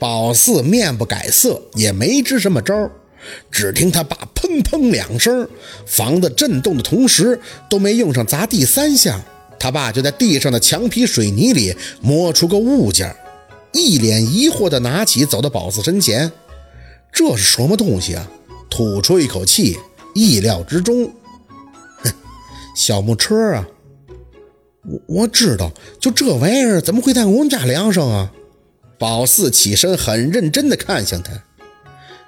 宝四面不改色，也没支什么招只听他爸砰砰两声，房子震动的同时，都没用上砸第三下，他爸就在地上的墙皮水泥里摸出个物件，一脸疑惑地拿起，走到宝四身前。这是什么东西啊？吐出一口气，意料之中。哼，小木车啊！我我知道，就这玩意儿怎么会在我们家梁上啊？宝四起身，很认真地看向他。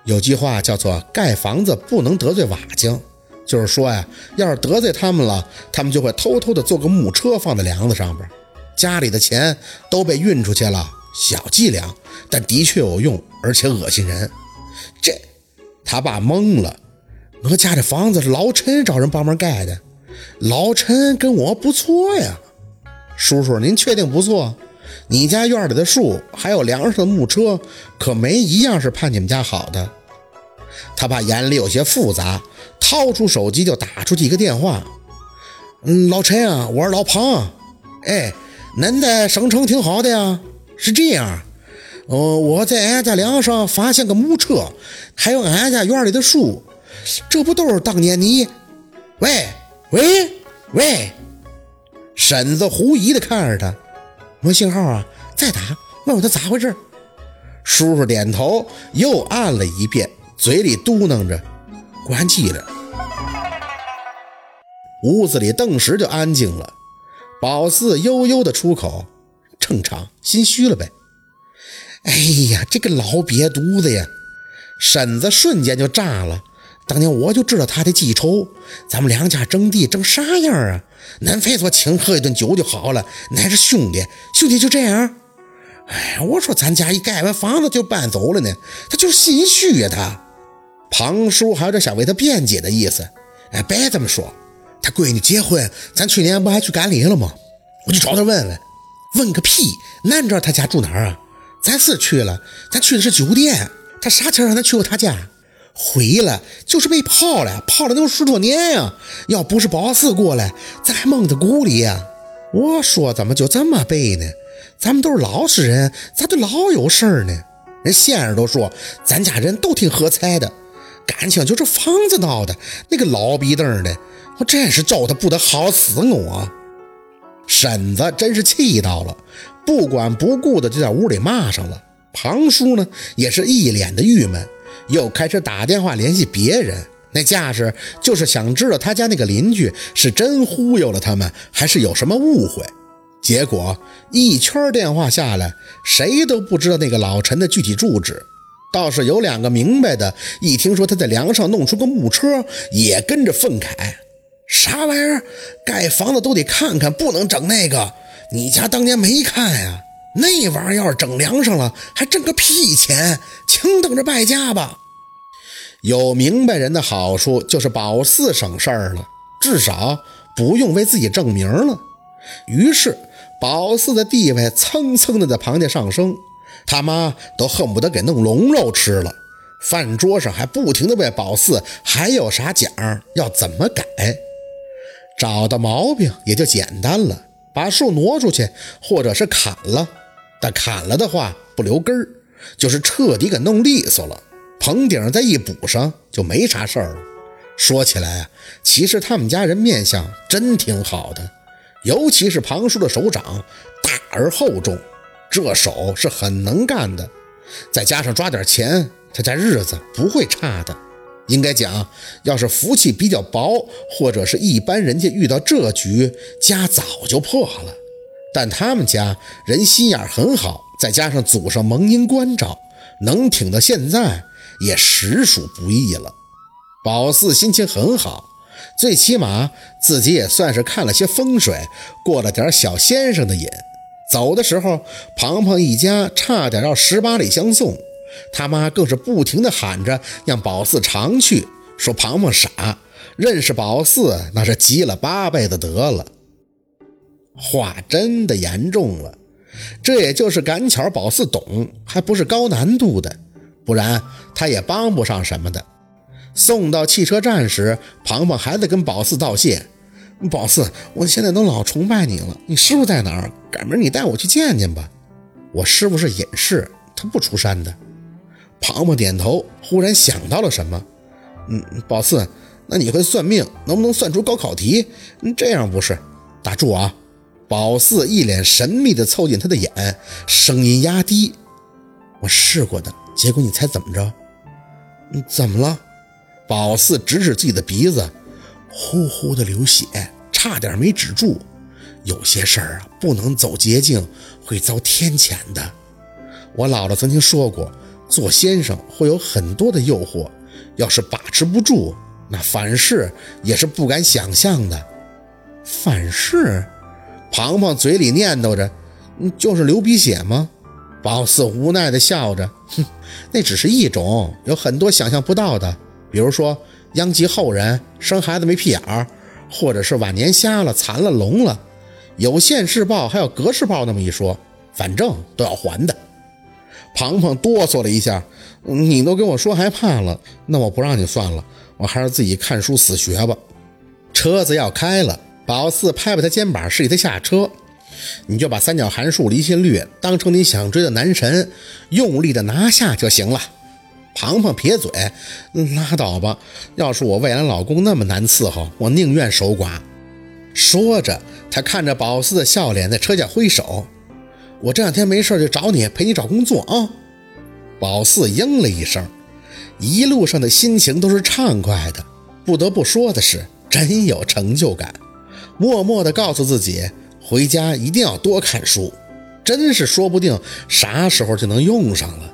有句话叫做“盖房子不能得罪瓦匠”，就是说呀，要是得罪他们了，他们就会偷偷地做个木车放在梁子上边。家里的钱都被运出去了，小伎俩，但的确有用，而且恶心人。这，他爸懵了。我家这房子是老陈找人帮忙盖的，老陈跟我不错呀。叔叔，您确定不错？你家院里的树，还有梁上的木车，可没一样是盼你们家好的。他爸眼里有些复杂，掏出手机就打出去一个电话。嗯，老陈啊，我是老庞。哎，恁在省城挺好的呀。是这样。哦，我在俺家梁上发现个木车，还有俺家院里的树，这不都是当年你？喂喂喂！婶子狐疑的看着他，没信号啊，再打，问问他咋回事。叔叔点头，又按了一遍，嘴里嘟囔着：“关机了。”屋子里顿时就安静了。宝四悠悠的出口：“正常，心虚了呗。”哎呀，这个老瘪犊子呀！婶子瞬间就炸了。当年我就知道他的记仇，咱们两家争地争啥样啊？恁非说请喝一顿酒就好了，乃是兄弟，兄弟就这样。哎，我说咱家一盖完房子就搬走了呢，他就是心虚呀。他庞叔还有点想为他辩解的意思。哎，别这么说，他闺女结婚，咱去年不还去赶礼了吗？我就找他问问，问个屁！恁知道他家住哪儿啊？咱是去了，咱去的是酒店。他啥前让咱去过他家？毁了，就是被泡了，泡了能十多年呀！要不是宝四过来，咱还蒙在鼓里呀。我说怎么就这么背呢？咱们都是老实人，咋就老有事儿呢？人先生都说，咱家人都挺和财的，感情就这房子闹的，那个老逼灯的，我真是招他不得好死我。婶子真是气到了。不管不顾的就在屋里骂上了。庞叔呢，也是一脸的郁闷，又开始打电话联系别人。那架势就是想知道他家那个邻居是真忽悠了他们，还是有什么误会。结果一圈电话下来，谁都不知道那个老陈的具体住址。倒是有两个明白的，一听说他在梁上弄出个木车，也跟着愤慨：啥玩意儿？盖房子都得看看，不能整那个。你家当年没看呀？那玩意儿要是整梁上了，还挣个屁钱，请等着败家吧。有明白人的好处就是保四省事儿了，至少不用为自己证名了。于是保四的地位蹭蹭的在庞家上升，他妈都恨不得给弄龙肉吃了。饭桌上还不停的问保四还有啥奖，要怎么改，找到毛病也就简单了。把树挪出去，或者是砍了，但砍了的话不留根儿，就是彻底给弄利索了。棚顶再一补上，就没啥事儿了。说起来啊，其实他们家人面相真挺好的，尤其是庞叔的手掌大而厚重，这手是很能干的。再加上抓点钱，他家日子不会差的。应该讲，要是福气比较薄，或者是一般人家遇到这局，家早就破了。但他们家人心眼很好，再加上祖上蒙阴关照，能挺到现在也实属不易了。宝四心情很好，最起码自己也算是看了些风水，过了点小先生的瘾。走的时候，庞庞一家差点要十八里相送。他妈更是不停地喊着让宝四常去，说庞庞傻，认识宝四那是积了八辈子德了。话真的严重了，这也就是赶巧宝四懂，还不是高难度的，不然他也帮不上什么的。送到汽车站时，庞庞还在跟宝四道谢：“宝四，我现在都老崇拜你了，你师傅在哪儿？赶明你带我去见见吧。我师傅是隐士。”他不出山的。庞庞点头，忽然想到了什么，嗯，宝四，那你会算命，能不能算出高考题？这样不是？打住啊！宝四一脸神秘地凑近他的眼，声音压低：“我试过的，结果你猜怎么着？你，怎么了？”宝四指指自己的鼻子，呼呼的流血，差点没止住。有些事儿啊，不能走捷径，会遭天谴的。我姥姥曾经说过。做先生会有很多的诱惑，要是把持不住，那反噬也是不敢想象的。反噬，庞庞嘴里念叨着：“就是流鼻血吗？”宝四无奈地笑着：“哼，那只是一种，有很多想象不到的，比如说殃及后人，生孩子没屁眼儿，或者是晚年瞎了、残了、聋了，有现世报还有隔世报那么一说，反正都要还的。”庞庞哆嗦了一下，你都跟我说害怕了，那我不让你算了，我还是自己看书死学吧。车子要开了，宝四拍拍他肩膀，示意他下车。你就把三角函数离心率当成你想追的男神，用力的拿下就行了。庞庞撇嘴，拉倒吧，要是我未来老公那么难伺候，我宁愿守寡。说着，他看着宝四的笑脸，在车下挥手。我这两天没事就找你陪你找工作啊！宝四应了一声，一路上的心情都是畅快的。不得不说的是，真有成就感。默默地告诉自己，回家一定要多看书，真是说不定啥时候就能用上了。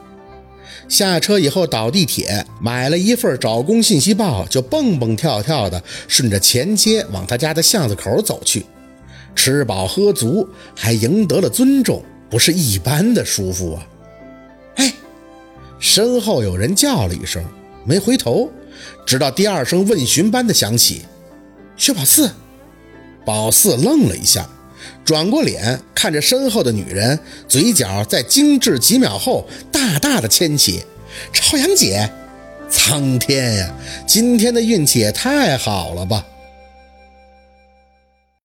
下车以后倒地铁，买了一份找工信息报，就蹦蹦跳跳的顺着前街往他家的巷子口走去。吃饱喝足，还赢得了尊重。不是一般的舒服啊！哎，身后有人叫了一声，没回头，直到第二声问询般的响起：“薛宝四。”宝四愣了一下，转过脸看着身后的女人，嘴角在精致几秒后大大的牵起：“朝阳姐，苍天呀，今天的运气也太好了吧！”